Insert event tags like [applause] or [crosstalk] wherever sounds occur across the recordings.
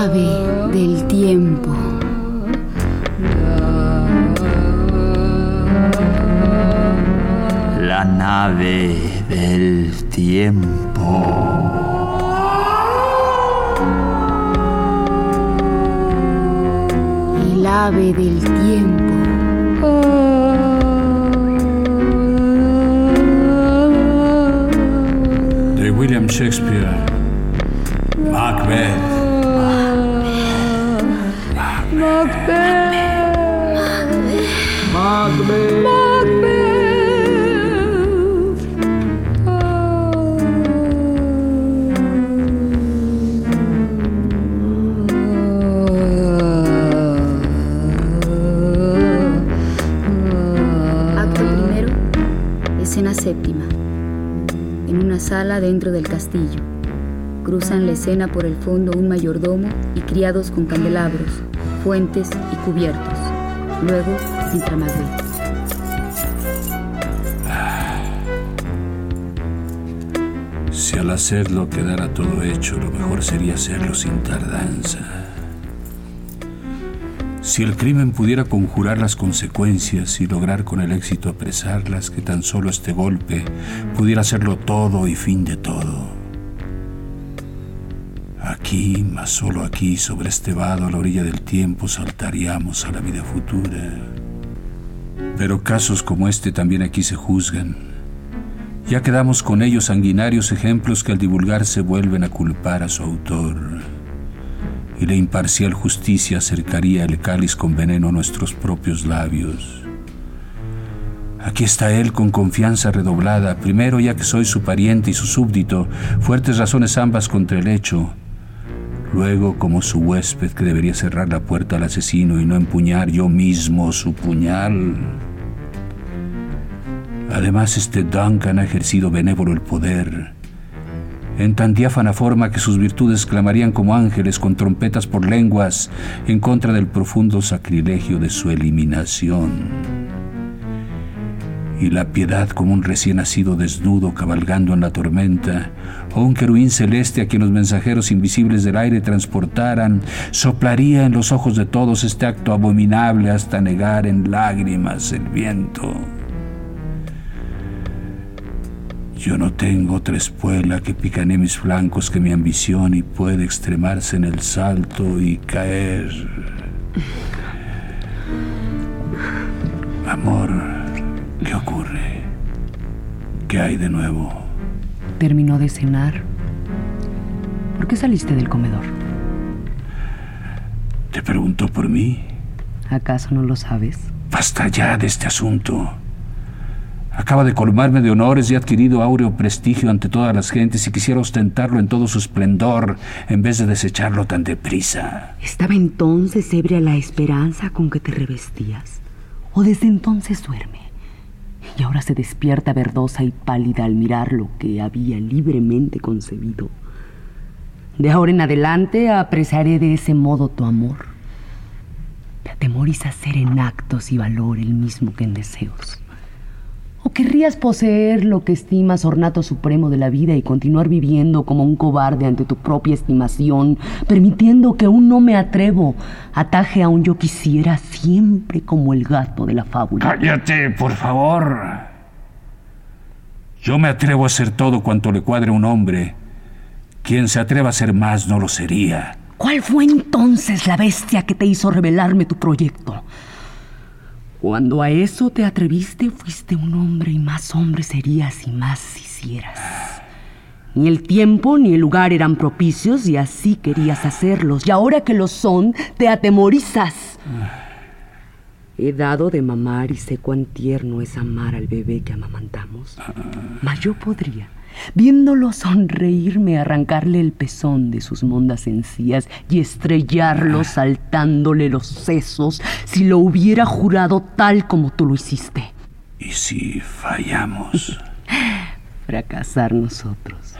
Clave del tiempo. La nave del tiempo. El ave del tiempo. de William Shakespeare. Macbeth. Acto primero, escena séptima. En una sala dentro del castillo. Cruzan la escena por el fondo un mayordomo y criados con candelabros, fuentes y cubiertos. Luego entra Macbeth. Si al hacerlo quedara todo hecho, lo mejor sería hacerlo sin tardanza. Si el crimen pudiera conjurar las consecuencias y lograr con el éxito apresarlas, que tan solo este golpe pudiera hacerlo todo y fin de todo. Aquí, más solo aquí, sobre este vado a la orilla del tiempo, saltaríamos a la vida futura. Pero casos como este también aquí se juzgan. Ya quedamos con ellos sanguinarios ejemplos que al divulgarse vuelven a culpar a su autor. Y la imparcial justicia acercaría el cáliz con veneno a nuestros propios labios. Aquí está él con confianza redoblada, primero ya que soy su pariente y su súbdito, fuertes razones ambas contra el hecho. Luego como su huésped que debería cerrar la puerta al asesino y no empuñar yo mismo su puñal. Además, este Duncan ha ejercido benévolo el poder, en tan diáfana forma que sus virtudes clamarían como ángeles con trompetas por lenguas en contra del profundo sacrilegio de su eliminación. Y la piedad como un recién nacido desnudo cabalgando en la tormenta, o un querubín celeste a quien los mensajeros invisibles del aire transportaran, soplaría en los ojos de todos este acto abominable hasta negar en lágrimas el viento. Yo no tengo otra espuela que picané mis flancos que mi ambición y puede extremarse en el salto y caer. Amor, ¿qué ocurre? ¿Qué hay de nuevo? Terminó de cenar. ¿Por qué saliste del comedor? ¿Te preguntó por mí? ¿Acaso no lo sabes? Basta ya de este asunto. Acaba de colmarme de honores y ha adquirido áureo prestigio ante todas las gentes y quisiera ostentarlo en todo su esplendor en vez de desecharlo tan deprisa. ¿Estaba entonces ebria la esperanza con que te revestías? ¿O desde entonces duerme? Y ahora se despierta verdosa y pálida al mirar lo que había libremente concebido. De ahora en adelante apreciaré de ese modo tu amor. Te atemorizas ser en actos y valor el mismo que en deseos. ¿O querrías poseer lo que estimas ornato supremo de la vida y continuar viviendo como un cobarde ante tu propia estimación, permitiendo que un no me atrevo ataje a un yo quisiera siempre como el gato de la fábula? Cállate, por favor. Yo me atrevo a hacer todo cuanto le cuadre a un hombre. Quien se atreva a hacer más no lo sería. ¿Cuál fue entonces la bestia que te hizo revelarme tu proyecto? Cuando a eso te atreviste, fuiste un hombre y más hombre serías y más hicieras. Ni el tiempo ni el lugar eran propicios y así querías hacerlos. Y ahora que lo son, te atemorizas. He dado de mamar y sé cuán tierno es amar al bebé que amamantamos. Mas yo podría, viéndolo sonreírme, arrancarle el pezón de sus mondas encías y estrellarlo saltándole los sesos si lo hubiera jurado tal como tú lo hiciste. ¿Y si fallamos? [laughs] Fracasar nosotros.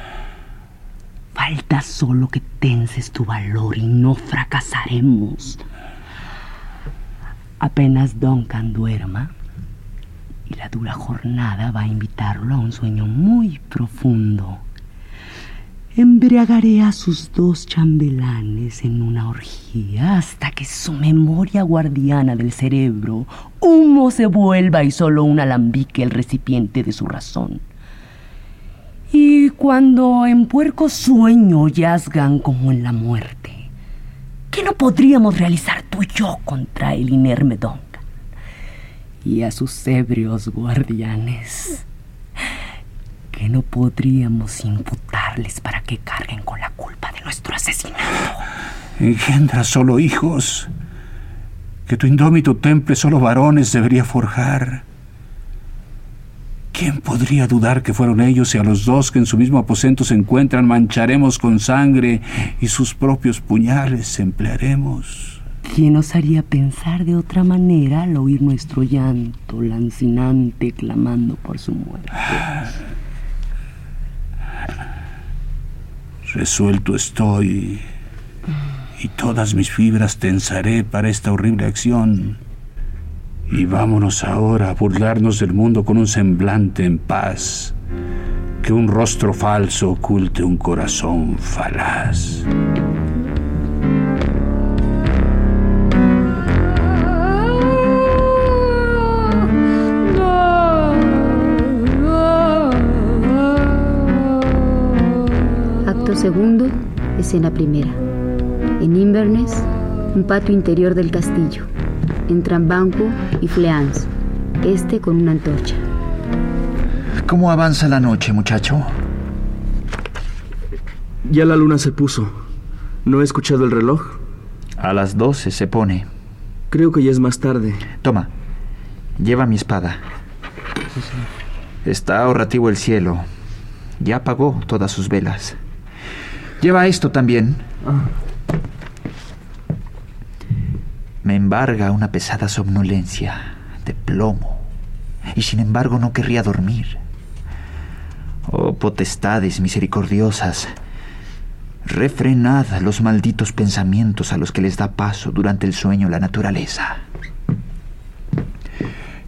Falta solo que tenses tu valor y no fracasaremos. Apenas Duncan duerma, y la dura jornada va a invitarlo a un sueño muy profundo. Embriagaré a sus dos chambelanes en una orgía hasta que su memoria guardiana del cerebro humo se vuelva y solo un alambique el recipiente de su razón. Y cuando en puerco sueño yazgan como en la muerte, ¿qué no podríamos realizar tú y yo contra el inerme Duncan? Y a sus ebrios guardianes, que no podríamos imputarles para que carguen con la culpa de nuestro asesinato. Engendra solo hijos, que tu indómito temple solo varones debería forjar. ¿Quién podría dudar que fueron ellos y a los dos que en su mismo aposento se encuentran mancharemos con sangre y sus propios puñales emplearemos? ¿Quién nos haría pensar de otra manera al oír nuestro llanto lancinante clamando por su muerte? Resuelto estoy y todas mis fibras tensaré para esta horrible acción. Y vámonos ahora a burlarnos del mundo con un semblante en paz, que un rostro falso oculte un corazón falaz. Segundo, escena primera. En Inverness, un patio interior del castillo. Entran Banco y Fleance, este con una antorcha. ¿Cómo avanza la noche, muchacho? Ya la luna se puso. ¿No he escuchado el reloj? A las doce se pone. Creo que ya es más tarde. Toma, lleva mi espada. Está ahorrativo el cielo. Ya apagó todas sus velas. Lleva esto también. Me embarga una pesada somnolencia de plomo, y sin embargo no querría dormir. Oh potestades misericordiosas, refrenad los malditos pensamientos a los que les da paso durante el sueño la naturaleza.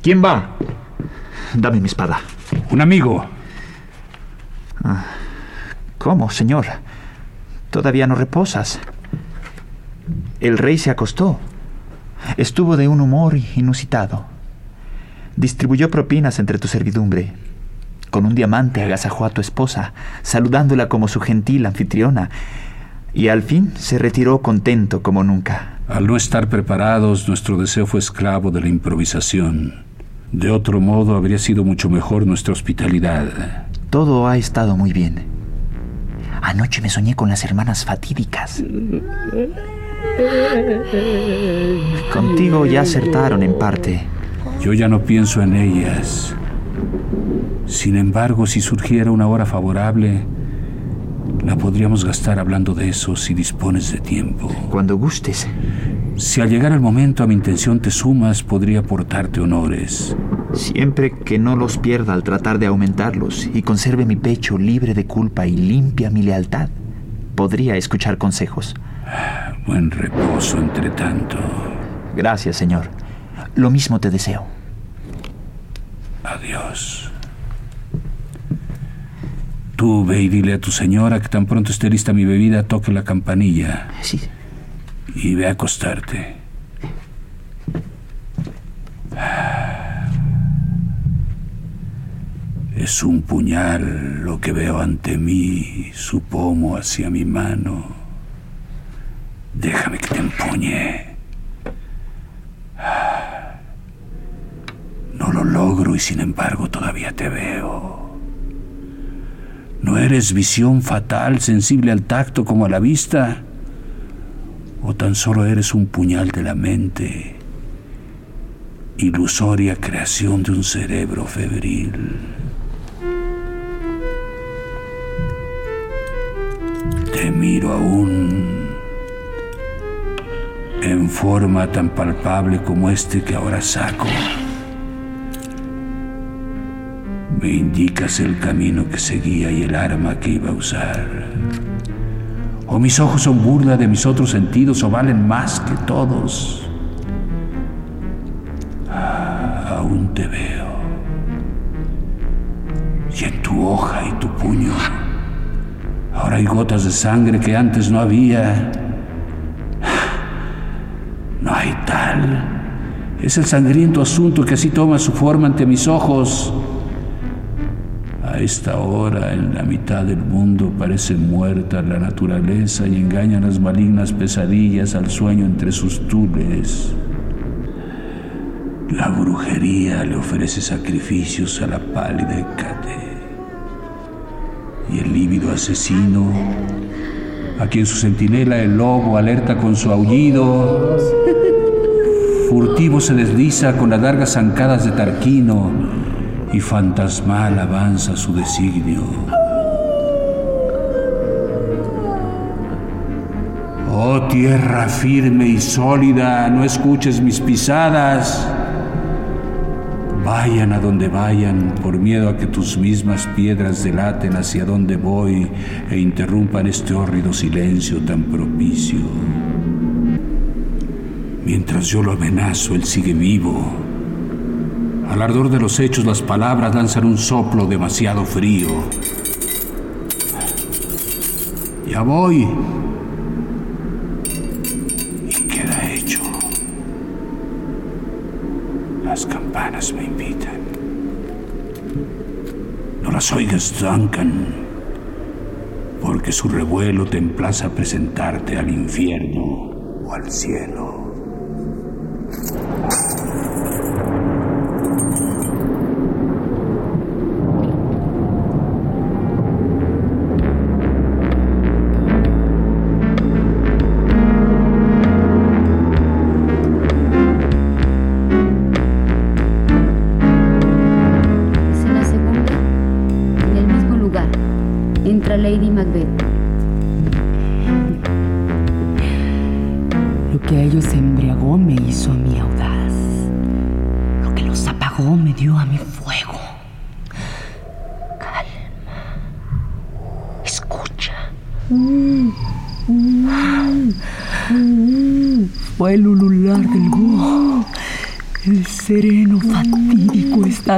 ¿Quién va? Dame mi espada. Un amigo. ¿Cómo, señor? Todavía no reposas. El rey se acostó. Estuvo de un humor inusitado. Distribuyó propinas entre tu servidumbre. Con un diamante agasajó a tu esposa, saludándola como su gentil anfitriona, y al fin se retiró contento como nunca. Al no estar preparados, nuestro deseo fue esclavo de la improvisación. De otro modo, habría sido mucho mejor nuestra hospitalidad. Todo ha estado muy bien. Anoche me soñé con las hermanas fatídicas. Contigo ya acertaron en parte. Yo ya no pienso en ellas. Sin embargo, si surgiera una hora favorable, la podríamos gastar hablando de eso si dispones de tiempo. Cuando gustes. Si al llegar el momento a mi intención te sumas, podría aportarte honores. Siempre que no los pierda al tratar de aumentarlos y conserve mi pecho libre de culpa y limpia mi lealtad, podría escuchar consejos. [sighs] Buen reposo, entre tanto. Gracias, señor. Lo mismo te deseo. Adiós. Tú ve y dile a tu señora que tan pronto esté lista mi bebida, toque la campanilla. Sí. Y ve a acostarte. Es un puñal lo que veo ante mí, su pomo hacia mi mano. Déjame que te empuñe. No lo logro y sin embargo todavía te veo. ¿No eres visión fatal, sensible al tacto como a la vista? ¿O tan solo eres un puñal de la mente, ilusoria creación de un cerebro febril? Te miro aún en forma tan palpable como este que ahora saco. Me indicas el camino que seguía y el arma que iba a usar. O mis ojos son burla de mis otros sentidos o valen más que todos. Ah, aún te veo. Y en tu hoja y tu puño. Ahora hay gotas de sangre que antes no había. No hay tal. Es el sangriento asunto que así toma su forma ante mis ojos. Esta hora, en la mitad del mundo, parece muerta la naturaleza y engañan las malignas pesadillas al sueño entre sus tules. La brujería le ofrece sacrificios a la pálida Hécate. Y el lívido asesino, a quien su centinela el lobo alerta con su aullido, furtivo se desliza con las largas zancadas de Tarquino y fantasmal avanza su designio. Oh tierra firme y sólida, no escuches mis pisadas. Vayan a donde vayan, por miedo a que tus mismas piedras delaten hacia donde voy e interrumpan este hórrido silencio tan propicio. Mientras yo lo amenazo, él sigue vivo. Al ardor de los hechos, las palabras lanzan un soplo demasiado frío. Ya voy. Y queda hecho. Las campanas me invitan. No las oigas, Duncan, porque su revuelo te emplaza a presentarte al infierno o al cielo.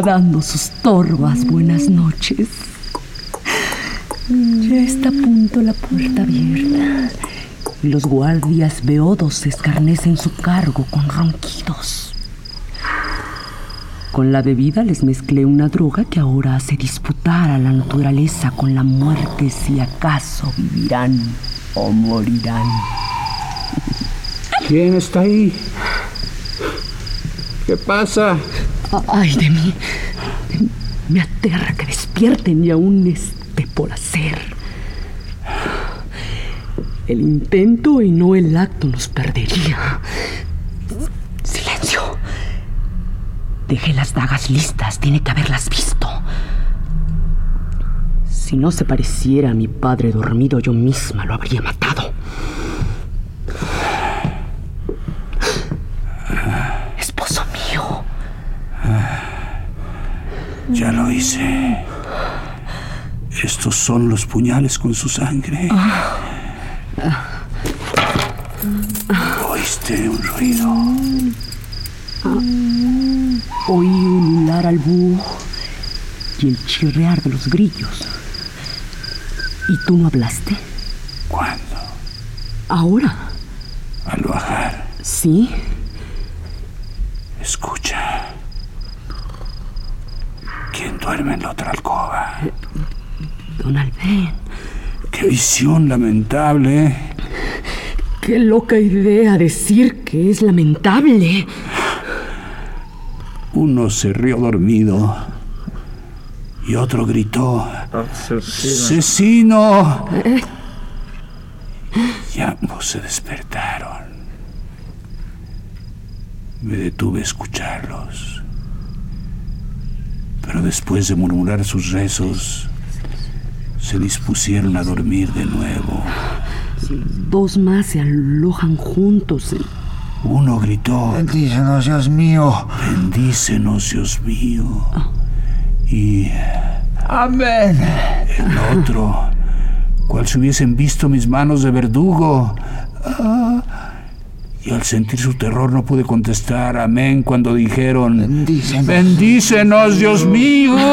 Dando sus torvas buenas noches. Ya está a punto la puerta abierta. Los guardias beodos escarnecen su cargo con ronquidos. Con la bebida les mezclé una droga que ahora hace disputar a la naturaleza con la muerte si acaso vivirán o morirán. ¿Quién está ahí? ¿Qué pasa? Ay de mí. Me aterra que despierten y aún esté por hacer. El intento y no el acto nos perdería. Silencio. Dejé las dagas listas, tiene que haberlas visto. Si no se pareciera a mi padre dormido, yo misma lo habría matado. Esposo mío. Ya lo hice. Estos son los puñales con su sangre. ¿Oíste un ruido? Oí ulular al búho y el chirrear de los grillos. ¿Y tú no hablaste? ¿Cuándo? Ahora. Al bajar. ¿Sí? Escucha. ¿Quién duerme en la otra alcoba? Don Albén. ¡Qué visión lamentable! Qué loca idea decir que es lamentable. Uno se rió dormido y otro gritó: ¡Asesino! Y ambos se despertaron. Me detuve a escucharlos. Pero después de murmurar sus rezos, se dispusieron a dormir de nuevo. Dos más se alojan juntos. Uno gritó, Bendícenos, Dios mío. bendícenos, Dios mío. Y Amén. el otro, cual si hubiesen visto mis manos de verdugo. Ah, y al sentir su terror no pude contestar amén cuando dijeron, Bendícenos. bendícenos, Dios mío. [laughs]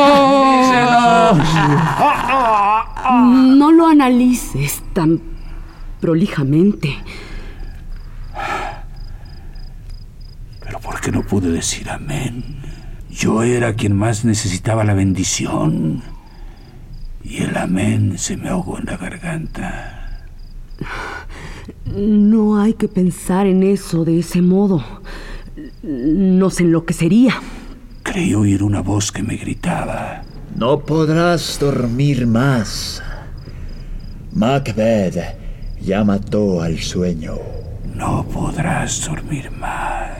No lo analices tan prolijamente. Pero ¿por qué no pude decir amén? Yo era quien más necesitaba la bendición. Y el amén se me ahogó en la garganta. No hay que pensar en eso de ese modo. Nos enloquecería. Creí oír una voz que me gritaba. No podrás dormir más. Macbeth ya mató al sueño. No podrás dormir más.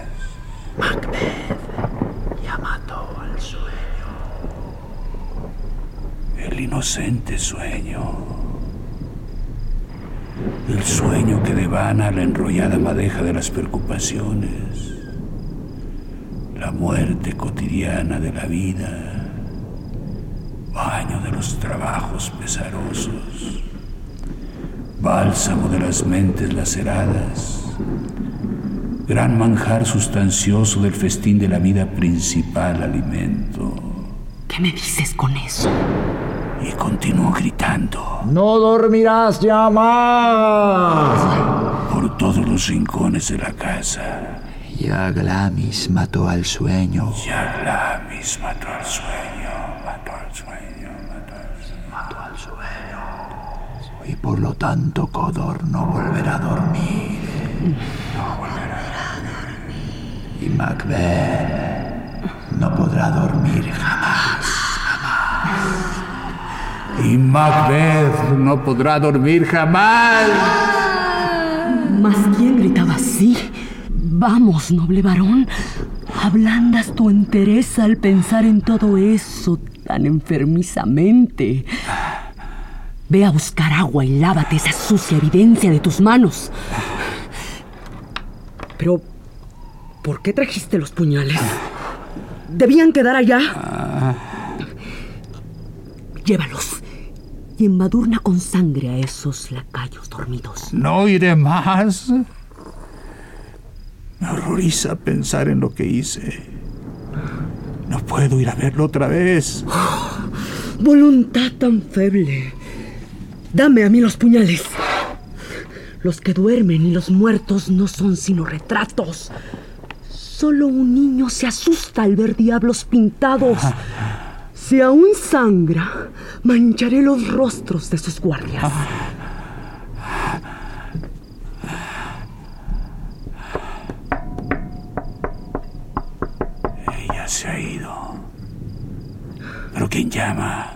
Ya mató al sueño. El inocente sueño. El sueño que devana la enrollada madeja de las preocupaciones. La muerte cotidiana de la vida. Baño de los trabajos pesarosos. Bálsamo de las mentes laceradas. Gran manjar sustancioso del festín de la vida principal alimento. ¿Qué me dices con eso? Y continuó gritando. No dormirás ya más. por todos los rincones de la casa. Ya Glamis mató al sueño. Ya Glamis mató al sueño, mató al sueño, mató al sueño. Mató al sueño. Y por lo tanto Codor no volverá a dormir. No volverá a dormir. Y Macbeth no podrá dormir jamás. Y Macbeth no podrá dormir jamás. ¿Mas quién gritaba así? Vamos, noble varón. Ablandas tu entereza al pensar en todo eso tan enfermizamente. Ve a buscar agua y lávate esa sucia evidencia de tus manos. Pero, ¿por qué trajiste los puñales? Debían quedar allá. Llévalos y embadurna con sangre a esos lacayos dormidos. No iré más. Me horroriza pensar en lo que hice. No puedo ir a verlo otra vez. [gasps] Voluntad tan feble. Dame a mí los puñales. Los que duermen y los muertos no son sino retratos. Solo un niño se asusta al ver diablos pintados. Si aún sangra, mancharé los rostros de sus guardias. Ella se ha ido. ¿Pero quién llama?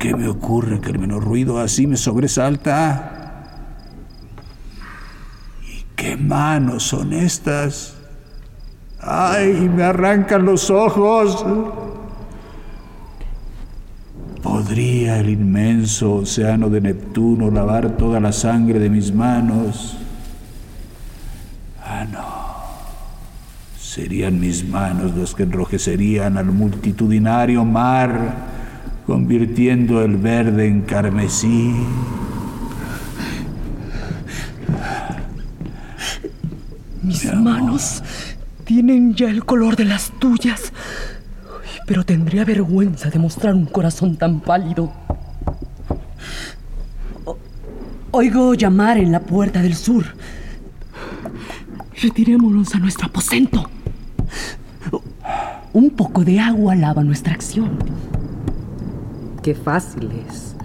¿Qué me ocurre que el menor ruido así me sobresalta? ¿Y qué manos son estas? ¡Ay, me arrancan los ojos! ¿Podría el inmenso océano de Neptuno lavar toda la sangre de mis manos? Ah, no. Serían mis manos los que enrojecerían al multitudinario mar, convirtiendo el verde en carmesí. Mis manos tienen ya el color de las tuyas. Pero tendría vergüenza de mostrar un corazón tan pálido. O- Oigo llamar en la puerta del sur. Retirémonos a nuestro aposento. Un poco de agua lava nuestra acción. Qué fácil es.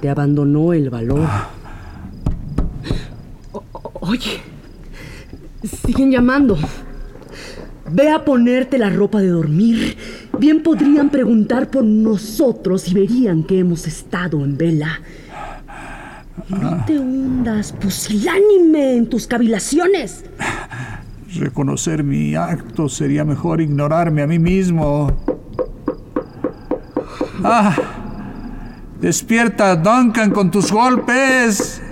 Te abandonó el valor. O- oye, siguen llamando. Ve a ponerte la ropa de dormir. Bien podrían preguntar por nosotros y verían que hemos estado en vela. No te hundas pusilánime en tus cavilaciones. Reconocer mi acto sería mejor ignorarme a mí mismo. Ah, despierta, Duncan, con tus golpes.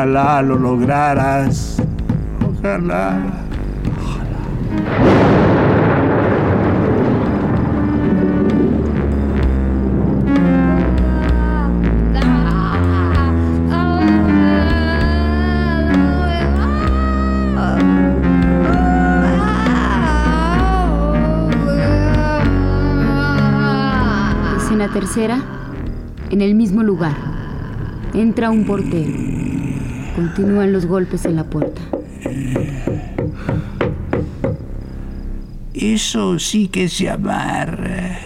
Ojalá lo lograras. Ojalá. Escena tercera, en el mismo lugar. Entra un portero. Continúan los golpes en la puerta. Eso sí que es llamar.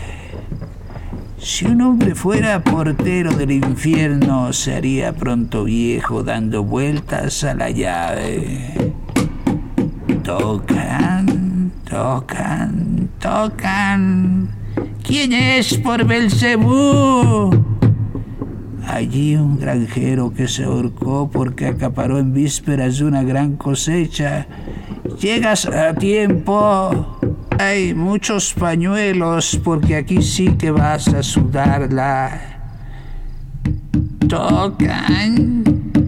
Si un hombre fuera portero del infierno, se haría pronto viejo dando vueltas a la llave. Tocan, tocan, tocan. ¿Quién es por Belcebú? Allí un granjero que se ahorcó porque acaparó en vísperas de una gran cosecha. Llegas a tiempo. Hay muchos pañuelos porque aquí sí que vas a sudarla. Tocan,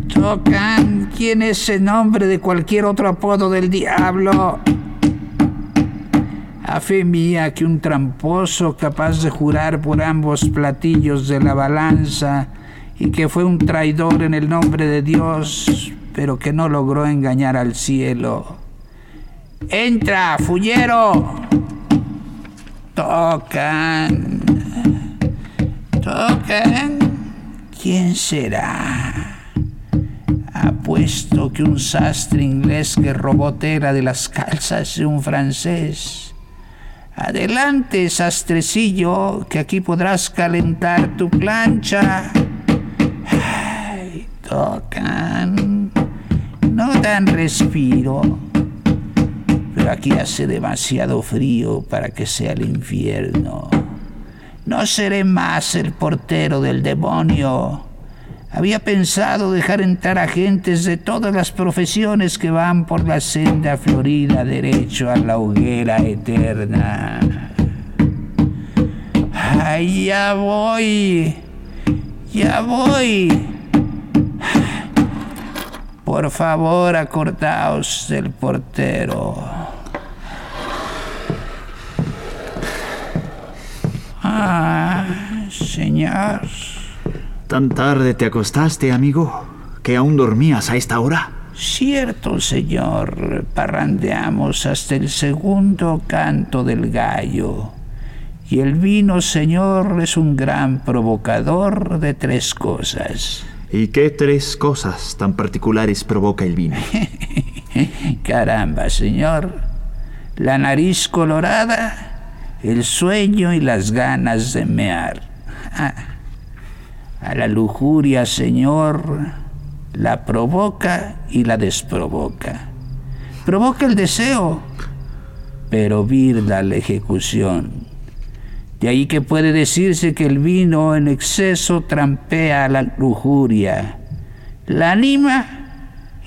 tocan. ¿Quién es el nombre de cualquier otro apodo del diablo? A fe mía que un tramposo capaz de jurar por ambos platillos de la balanza y que fue un traidor en el nombre de Dios, pero que no logró engañar al cielo. ¡Entra, fullero! Tocan. Tocan. ¿Quién será? Apuesto que un sastre inglés que robó tela de las calzas de un francés. Adelante, sastrecillo, que aquí podrás calentar tu plancha. Ay, tocan. No dan respiro. Pero aquí hace demasiado frío para que sea el infierno. No seré más el portero del demonio. Había pensado dejar entrar a gentes de todas las profesiones que van por la senda florida derecho a la hoguera eterna. ¡Ay, ya voy! ¡Ya voy! Por favor, acordaos del portero. Ah, señor. ¿Tan tarde te acostaste, amigo? ¿Que aún dormías a esta hora? Cierto, señor. Parrandeamos hasta el segundo canto del gallo. Y el vino, señor, es un gran provocador de tres cosas. ¿Y qué tres cosas tan particulares provoca el vino? [laughs] Caramba, señor. La nariz colorada, el sueño y las ganas de mear. Ah. A la lujuria, señor, la provoca y la desprovoca. Provoca el deseo, pero virda la ejecución. De ahí que puede decirse que el vino en exceso trampea a la lujuria, la anima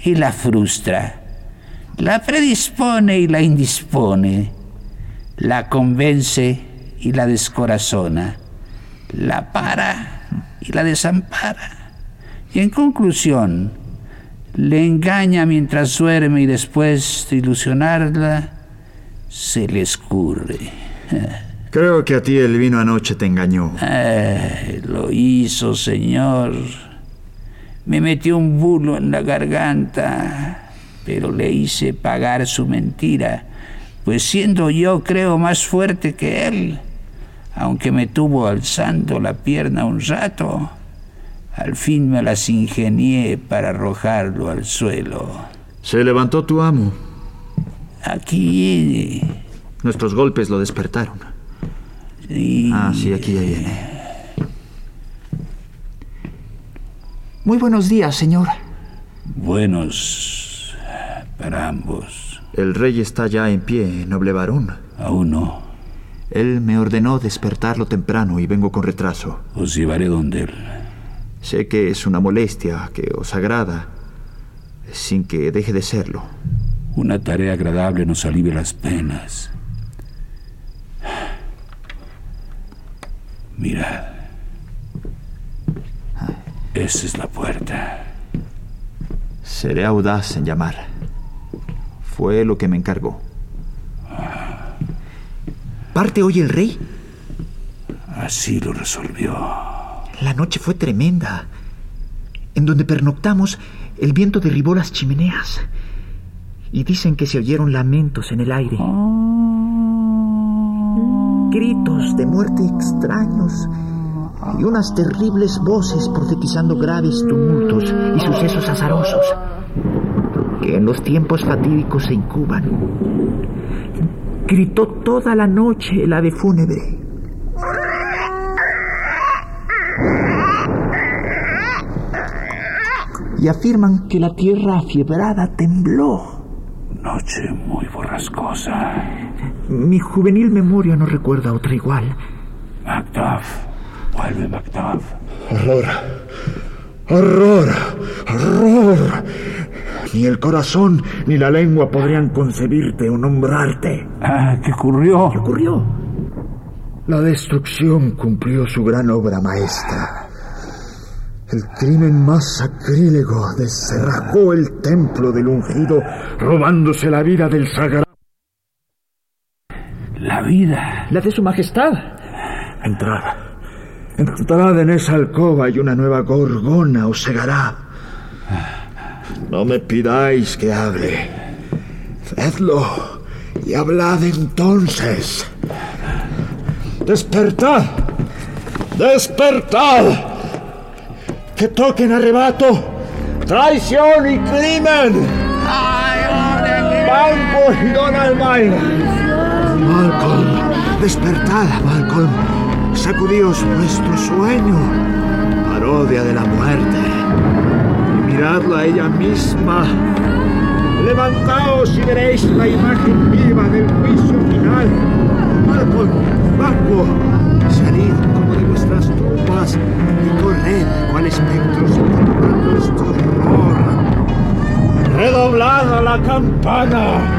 y la frustra, la predispone y la indispone, la convence y la descorazona, la para y la desampara. Y en conclusión, le engaña mientras duerme y después de ilusionarla, se le escurre. [laughs] Creo que a ti el vino anoche te engañó. Lo hizo, señor. Me metió un bulo en la garganta, pero le hice pagar su mentira, pues siendo yo creo más fuerte que él, aunque me tuvo alzando la pierna un rato, al fin me las ingenié para arrojarlo al suelo. Se levantó tu amo. Aquí... Nuestros golpes lo despertaron. Ah, sí, aquí ya viene. Muy buenos días, señor. Buenos para ambos. El rey está ya en pie, noble varón. Aún no. Él me ordenó despertarlo temprano y vengo con retraso. Os llevaré donde él. Sé que es una molestia que os agrada, sin que deje de serlo. Una tarea agradable nos alivia las penas. Mirad. Esa es la puerta. Seré audaz en llamar. Fue lo que me encargó. ¿Parte hoy el rey? Así lo resolvió. La noche fue tremenda. En donde pernoctamos, el viento derribó las chimeneas. Y dicen que se oyeron lamentos en el aire. Gritos de muerte extraños y unas terribles voces profetizando graves tumultos y sucesos azarosos que en los tiempos fatídicos se incuban. Gritó toda la noche el ave fúnebre. Y afirman que la tierra afiebrada tembló. Noche muy borrascosa. Mi juvenil memoria no recuerda otra igual. Macduff. Vuelve, Macduff. Horror. Horror. Horror. Ni el corazón ni la lengua podrían concebirte o nombrarte. Ah, ¿Qué ocurrió? ¿Qué ocurrió? La destrucción cumplió su gran obra maestra. El crimen más sacrílego descerrajó el templo del ungido, robándose la vida del sagrado. La vida. La de su majestad. Entrad. Entrad en esa alcoba y una nueva gorgona os cegará. No me pidáis que hable. Hacedlo y hablad entonces. Despertad. Despertad. Que toquen arrebato, traición y crimen. Banco y Don Almaira. Despertad, Malcolm. Sacudíos vuestro sueño. Parodia de la muerte. Y miradla ella misma. Levantaos y veréis la imagen viva del juicio final. Malcolm, Banco, salid como de vuestras tumbas y corred cual espectros interpretando este horror. Redoblad la campana.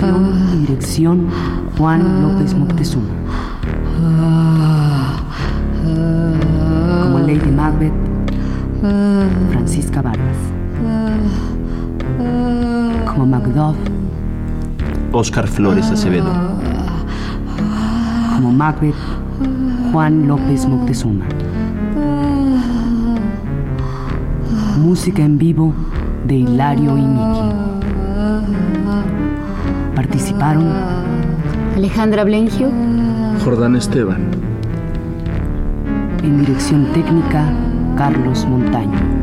producción y dirección Juan López Moctezuma. Como Lady Macbeth, Francisca Vargas. Como Macduff, Oscar Flores Acevedo. como Macbeth, Juan López Moctezuma. Música en vivo de Hilario y Miki. Participaron Alejandra Blengio. Jordán Esteban. en dirección técnica Carlos Montaño.